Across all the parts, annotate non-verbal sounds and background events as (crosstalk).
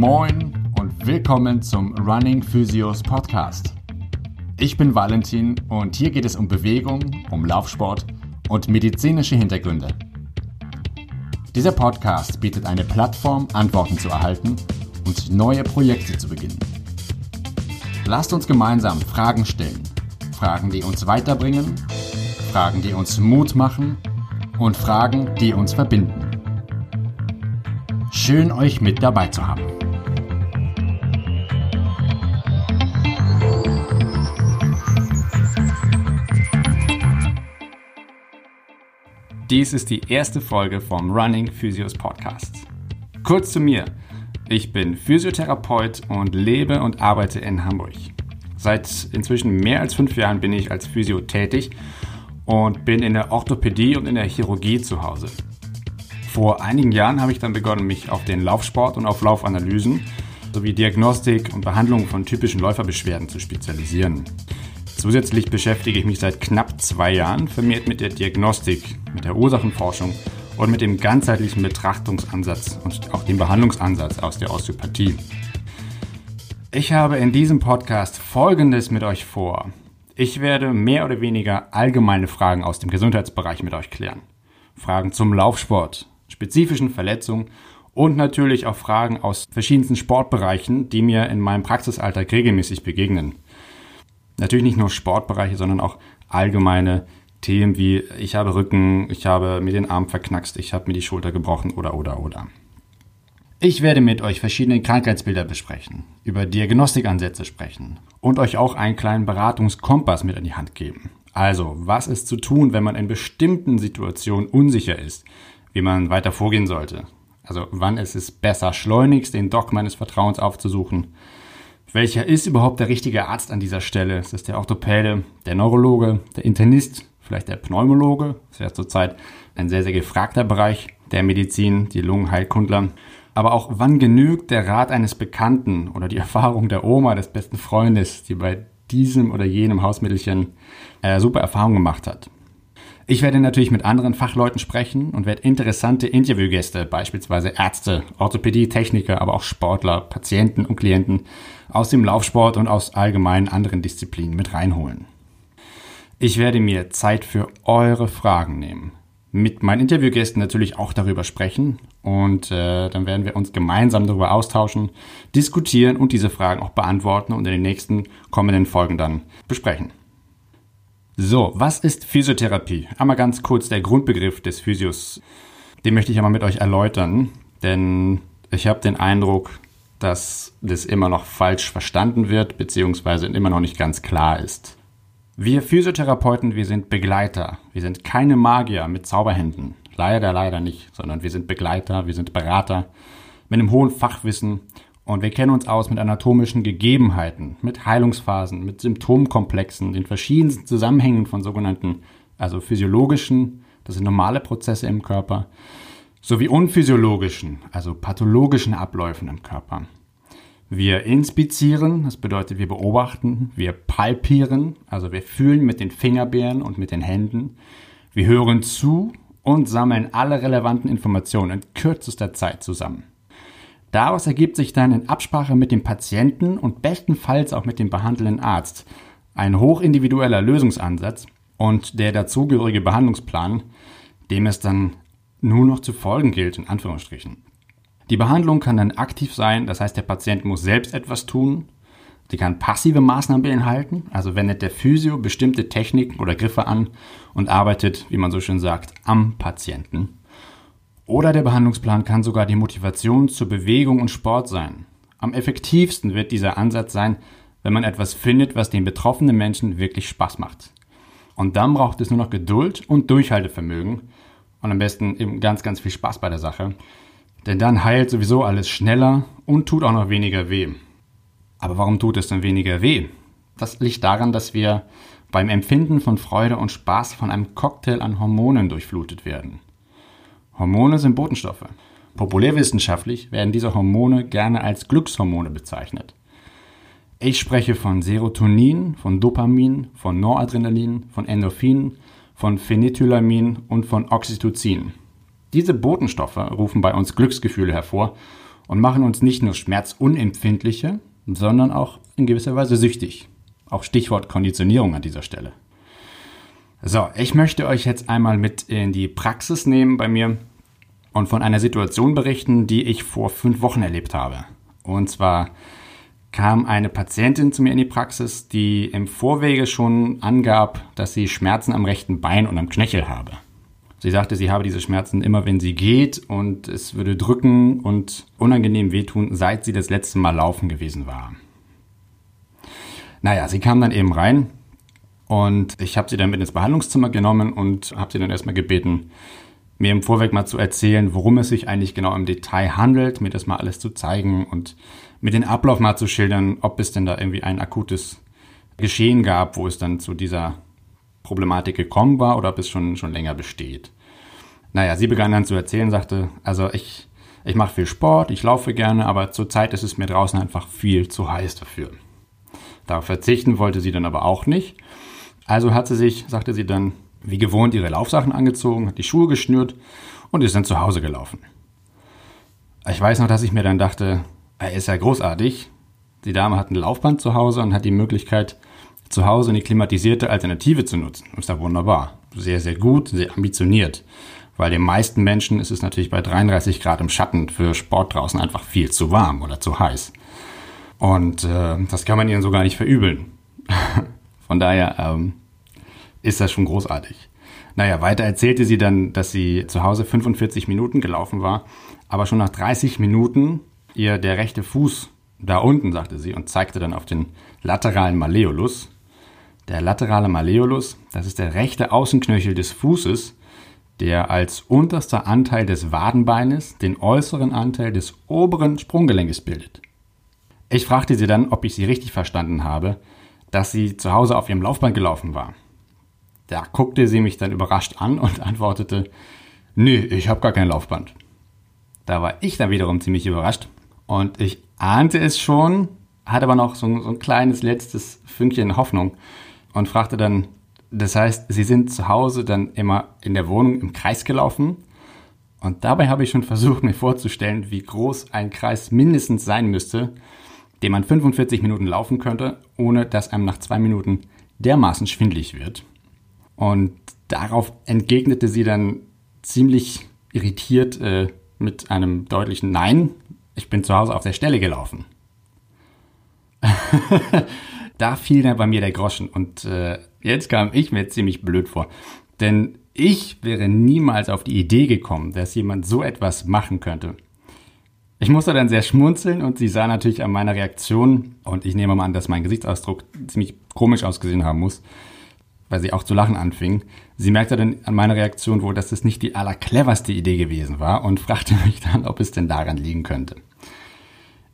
Moin und willkommen zum Running Physios Podcast. Ich bin Valentin und hier geht es um Bewegung, um Laufsport und medizinische Hintergründe. Dieser Podcast bietet eine Plattform, Antworten zu erhalten und neue Projekte zu beginnen. Lasst uns gemeinsam Fragen stellen. Fragen, die uns weiterbringen, Fragen, die uns Mut machen und Fragen, die uns verbinden. Schön euch mit dabei zu haben. Dies ist die erste Folge vom Running Physios Podcast. Kurz zu mir. Ich bin Physiotherapeut und lebe und arbeite in Hamburg. Seit inzwischen mehr als fünf Jahren bin ich als Physio tätig und bin in der Orthopädie und in der Chirurgie zu Hause. Vor einigen Jahren habe ich dann begonnen, mich auf den Laufsport und auf Laufanalysen sowie Diagnostik und Behandlung von typischen Läuferbeschwerden zu spezialisieren. Zusätzlich beschäftige ich mich seit knapp zwei Jahren vermehrt mit der Diagnostik, mit der Ursachenforschung und mit dem ganzheitlichen Betrachtungsansatz und auch dem Behandlungsansatz aus der Osteopathie. Ich habe in diesem Podcast Folgendes mit euch vor. Ich werde mehr oder weniger allgemeine Fragen aus dem Gesundheitsbereich mit euch klären. Fragen zum Laufsport, spezifischen Verletzungen und natürlich auch Fragen aus verschiedensten Sportbereichen, die mir in meinem Praxisalltag regelmäßig begegnen. Natürlich nicht nur Sportbereiche, sondern auch allgemeine Themen wie ich habe Rücken, ich habe mir den Arm verknackst, ich habe mir die Schulter gebrochen oder oder oder. Ich werde mit euch verschiedene Krankheitsbilder besprechen, über Diagnostikansätze sprechen und euch auch einen kleinen Beratungskompass mit an die Hand geben. Also, was ist zu tun, wenn man in bestimmten Situationen unsicher ist, wie man weiter vorgehen sollte? Also, wann ist es besser, schleunigst den Doc meines Vertrauens aufzusuchen welcher ist überhaupt der richtige Arzt an dieser Stelle? Ist das der Orthopäde, der Neurologe, der Internist, vielleicht der Pneumologe? Das ja zurzeit ein sehr, sehr gefragter Bereich der Medizin, die Lungenheilkundler. Aber auch wann genügt der Rat eines Bekannten oder die (laughs) Erfahrung der Oma des besten Freundes, die bei diesem oder jenem Hausmittelchen äh, super Erfahrungen gemacht hat? Ich werde natürlich mit anderen Fachleuten sprechen und werde interessante Interviewgäste, beispielsweise Ärzte, Orthopädie, Techniker, aber auch Sportler, Patienten und Klienten aus dem Laufsport und aus allgemeinen anderen Disziplinen mit reinholen. Ich werde mir Zeit für eure Fragen nehmen. Mit meinen Interviewgästen natürlich auch darüber sprechen und äh, dann werden wir uns gemeinsam darüber austauschen, diskutieren und diese Fragen auch beantworten und in den nächsten kommenden Folgen dann besprechen. So, was ist Physiotherapie? Einmal ganz kurz der Grundbegriff des Physios. Den möchte ich einmal mit euch erläutern, denn ich habe den Eindruck, dass das immer noch falsch verstanden wird, beziehungsweise immer noch nicht ganz klar ist. Wir Physiotherapeuten, wir sind Begleiter. Wir sind keine Magier mit Zauberhänden. Leider, leider nicht, sondern wir sind Begleiter, wir sind Berater mit einem hohen Fachwissen und wir kennen uns aus mit anatomischen Gegebenheiten, mit Heilungsphasen, mit Symptomkomplexen, den verschiedensten Zusammenhängen von sogenannten, also physiologischen, das sind normale Prozesse im Körper, sowie unphysiologischen, also pathologischen Abläufen im Körper. Wir inspizieren, das bedeutet wir beobachten, wir palpieren, also wir fühlen mit den Fingerbeeren und mit den Händen, wir hören zu und sammeln alle relevanten Informationen in kürzester Zeit zusammen. Daraus ergibt sich dann in Absprache mit dem Patienten und bestenfalls auch mit dem behandelnden Arzt ein hochindividueller Lösungsansatz und der dazugehörige Behandlungsplan, dem es dann nur noch zu folgen gilt, in Anführungsstrichen. Die Behandlung kann dann aktiv sein, das heißt, der Patient muss selbst etwas tun. Sie kann passive Maßnahmen beinhalten, also wendet der Physio bestimmte Techniken oder Griffe an und arbeitet, wie man so schön sagt, am Patienten. Oder der Behandlungsplan kann sogar die Motivation zur Bewegung und Sport sein. Am effektivsten wird dieser Ansatz sein, wenn man etwas findet, was den betroffenen Menschen wirklich Spaß macht. Und dann braucht es nur noch Geduld und Durchhaltevermögen und am besten eben ganz, ganz viel Spaß bei der Sache. Denn dann heilt sowieso alles schneller und tut auch noch weniger weh. Aber warum tut es denn weniger weh? Das liegt daran, dass wir beim Empfinden von Freude und Spaß von einem Cocktail an Hormonen durchflutet werden. Hormone sind Botenstoffe. Populärwissenschaftlich werden diese Hormone gerne als Glückshormone bezeichnet. Ich spreche von Serotonin, von Dopamin, von Noradrenalin, von Endorphin, von Phenethylamin und von Oxytocin. Diese Botenstoffe rufen bei uns Glücksgefühle hervor und machen uns nicht nur schmerzunempfindliche, sondern auch in gewisser Weise süchtig. Auch Stichwort Konditionierung an dieser Stelle. So, ich möchte euch jetzt einmal mit in die Praxis nehmen bei mir und von einer Situation berichten, die ich vor fünf Wochen erlebt habe. Und zwar kam eine Patientin zu mir in die Praxis, die im Vorwege schon angab, dass sie Schmerzen am rechten Bein und am Knöchel habe. Sie sagte, sie habe diese Schmerzen immer, wenn sie geht und es würde drücken und unangenehm wehtun, seit sie das letzte Mal laufen gewesen war. Naja, sie kam dann eben rein und ich habe sie dann mit ins Behandlungszimmer genommen und habe sie dann erstmal gebeten, mir im Vorweg mal zu erzählen, worum es sich eigentlich genau im Detail handelt, mir das mal alles zu zeigen und mir den Ablauf mal zu schildern, ob es denn da irgendwie ein akutes Geschehen gab, wo es dann zu dieser Problematik gekommen war oder ob es schon, schon länger besteht. Naja, sie begann dann zu erzählen, sagte, also ich, ich mache viel Sport, ich laufe gerne, aber zurzeit ist es mir draußen einfach viel zu heiß dafür. Darauf verzichten wollte sie dann aber auch nicht. Also hat sie sich, sagte sie dann, wie gewohnt ihre Laufsachen angezogen, hat die Schuhe geschnürt und ist dann zu Hause gelaufen. Ich weiß noch, dass ich mir dann dachte, er ist ja großartig. Die Dame hat ein Laufband zu Hause und hat die Möglichkeit, zu Hause eine klimatisierte Alternative zu nutzen. ist ja wunderbar. Sehr, sehr gut, sehr ambitioniert. Weil den meisten Menschen ist es natürlich bei 33 Grad im Schatten für Sport draußen einfach viel zu warm oder zu heiß. Und äh, das kann man ihnen so gar nicht verübeln. (laughs) Von daher ähm, ist das schon großartig. Naja, weiter erzählte sie dann, dass sie zu Hause 45 Minuten gelaufen war, aber schon nach 30 Minuten ihr der rechte Fuß da unten, sagte sie, und zeigte dann auf den lateralen Malleolus. Der laterale Malleolus, das ist der rechte Außenknöchel des Fußes, der als unterster Anteil des Wadenbeines den äußeren Anteil des oberen Sprunggelenkes bildet. Ich fragte sie dann, ob ich sie richtig verstanden habe, dass sie zu Hause auf ihrem Laufband gelaufen war. Da guckte sie mich dann überrascht an und (laughs) antwortete, nee, ich habe gar kein Laufband. Da war ich dann wiederum ziemlich überrascht und ich ahnte es schon, hatte aber noch so, so ein kleines letztes Fünkchen Hoffnung und fragte dann, das heißt, Sie sind zu Hause dann immer in der Wohnung im Kreis gelaufen? Und dabei habe ich schon versucht, mir vorzustellen, wie groß ein Kreis mindestens sein müsste, den man 45 Minuten laufen könnte, ohne dass einem nach zwei Minuten dermaßen schwindlig wird. Und darauf entgegnete sie dann ziemlich irritiert äh, mit einem deutlichen Nein. Ich bin zu Hause auf der Stelle gelaufen. (laughs) da fiel dann bei mir der Groschen und äh, jetzt kam ich mir ziemlich blöd vor. Denn ich wäre niemals auf die Idee gekommen, dass jemand so etwas machen könnte. Ich musste dann sehr schmunzeln und sie sah natürlich an meiner Reaktion und ich nehme mal an, dass mein Gesichtsausdruck ziemlich komisch ausgesehen haben muss, weil sie auch zu lachen anfing. Sie merkte dann an meiner Reaktion wohl, dass es nicht die allercleverste Idee gewesen war und (laughs) fragte mich dann, ob es denn daran liegen könnte.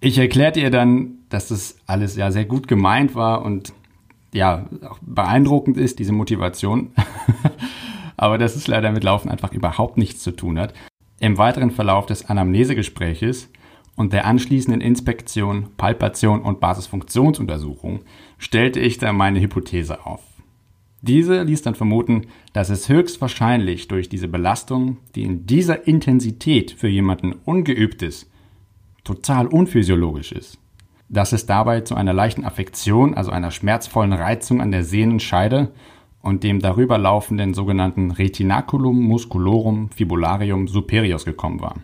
Ich erklärte ihr dann, dass das alles ja sehr gut gemeint war und ja, auch beeindruckend ist, diese Motivation. (laughs) Aber dass es leider mit Laufen einfach überhaupt nichts zu tun hat. Im weiteren Verlauf des Anamnesegespräches und der anschließenden Inspektion, Palpation und Basisfunktionsuntersuchung stellte ich dann meine Hypothese auf. Diese ließ dann vermuten, dass es höchstwahrscheinlich durch diese Belastung, die in dieser Intensität für jemanden ungeübt ist, total unphysiologisch ist. Dass es dabei zu einer leichten Affektion, also einer schmerzvollen Reizung an der Sehnenscheide und dem darüber laufenden sogenannten Retinaculum musculorum fibularium superius gekommen war.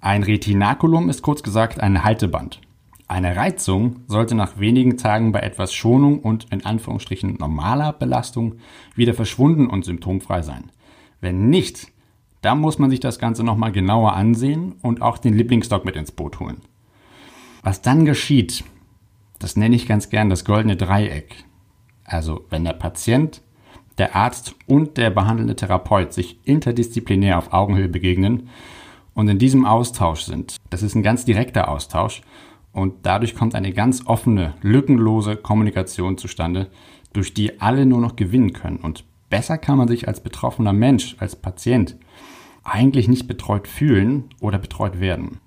Ein Retinaculum ist kurz gesagt ein Halteband. Eine Reizung sollte nach wenigen Tagen bei etwas Schonung und in Anführungsstrichen normaler Belastung wieder verschwunden und symptomfrei sein. Wenn nicht, dann muss man sich das Ganze nochmal genauer ansehen und auch den Lieblingsdoc mit ins Boot holen. Was dann geschieht, das nenne ich ganz gern das goldene Dreieck. Also wenn der Patient, der Arzt und der behandelnde Therapeut sich interdisziplinär auf Augenhöhe begegnen und in diesem Austausch sind. Das ist ein ganz direkter Austausch und dadurch kommt eine ganz offene, lückenlose Kommunikation zustande, durch die alle nur noch gewinnen können. Und besser kann man sich als betroffener Mensch, als Patient, eigentlich nicht betreut fühlen oder betreut werden.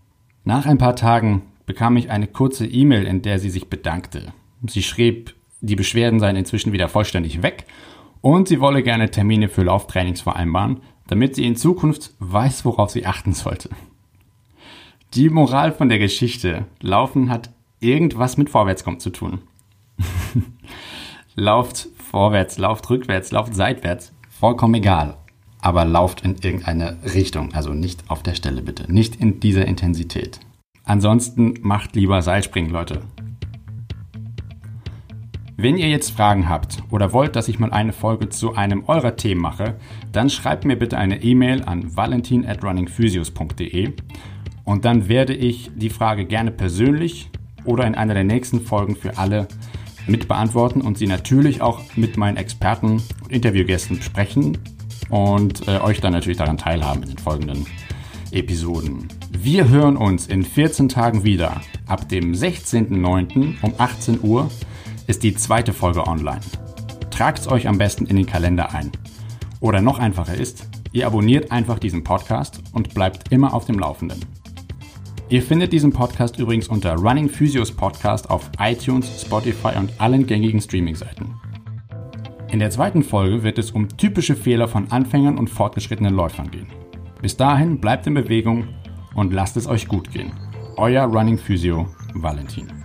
Nach ein paar Tagen bekam ich eine kurze E-Mail, in der sie sich bedankte. Sie schrieb, die Beschwerden seien inzwischen wieder vollständig weg und sie wolle gerne Termine für Lauftrainings vereinbaren, damit sie in Zukunft weiß, worauf sie achten sollte. Die Moral von der Geschichte. Laufen hat irgendwas mit Vorwärtskommen zu tun. (laughs) lauft vorwärts, lauft rückwärts, lauft seitwärts. Vollkommen egal. Aber lauft in irgendeine Richtung. Also nicht auf der Stelle bitte. Nicht in dieser Intensität. Ansonsten macht lieber Seilspringen, Leute. Wenn ihr jetzt Fragen habt oder wollt, dass ich mal eine Folge zu einem eurer Themen mache, dann schreibt mir bitte eine E-Mail an valentin at runningphysios.de und dann werde ich die Frage gerne persönlich oder in einer der nächsten Folgen für alle mit beantworten und sie natürlich auch mit meinen Experten und Interviewgästen besprechen und äh, euch dann natürlich daran teilhaben in den folgenden Episoden. Wir hören uns in 14 Tagen wieder. Ab dem 16.09. um 18 Uhr ist die zweite Folge online. Tragt es euch am besten in den Kalender ein. Oder noch einfacher ist, ihr abonniert einfach diesen Podcast und bleibt immer auf dem Laufenden. Ihr findet diesen Podcast übrigens unter Running Physios Podcast auf iTunes, Spotify und allen gängigen Streaming-Seiten. In der zweiten Folge wird es um typische Fehler von Anfängern und fortgeschrittenen Läufern gehen. Bis dahin bleibt in Bewegung und lasst es euch gut gehen. Euer Running Physio Valentin.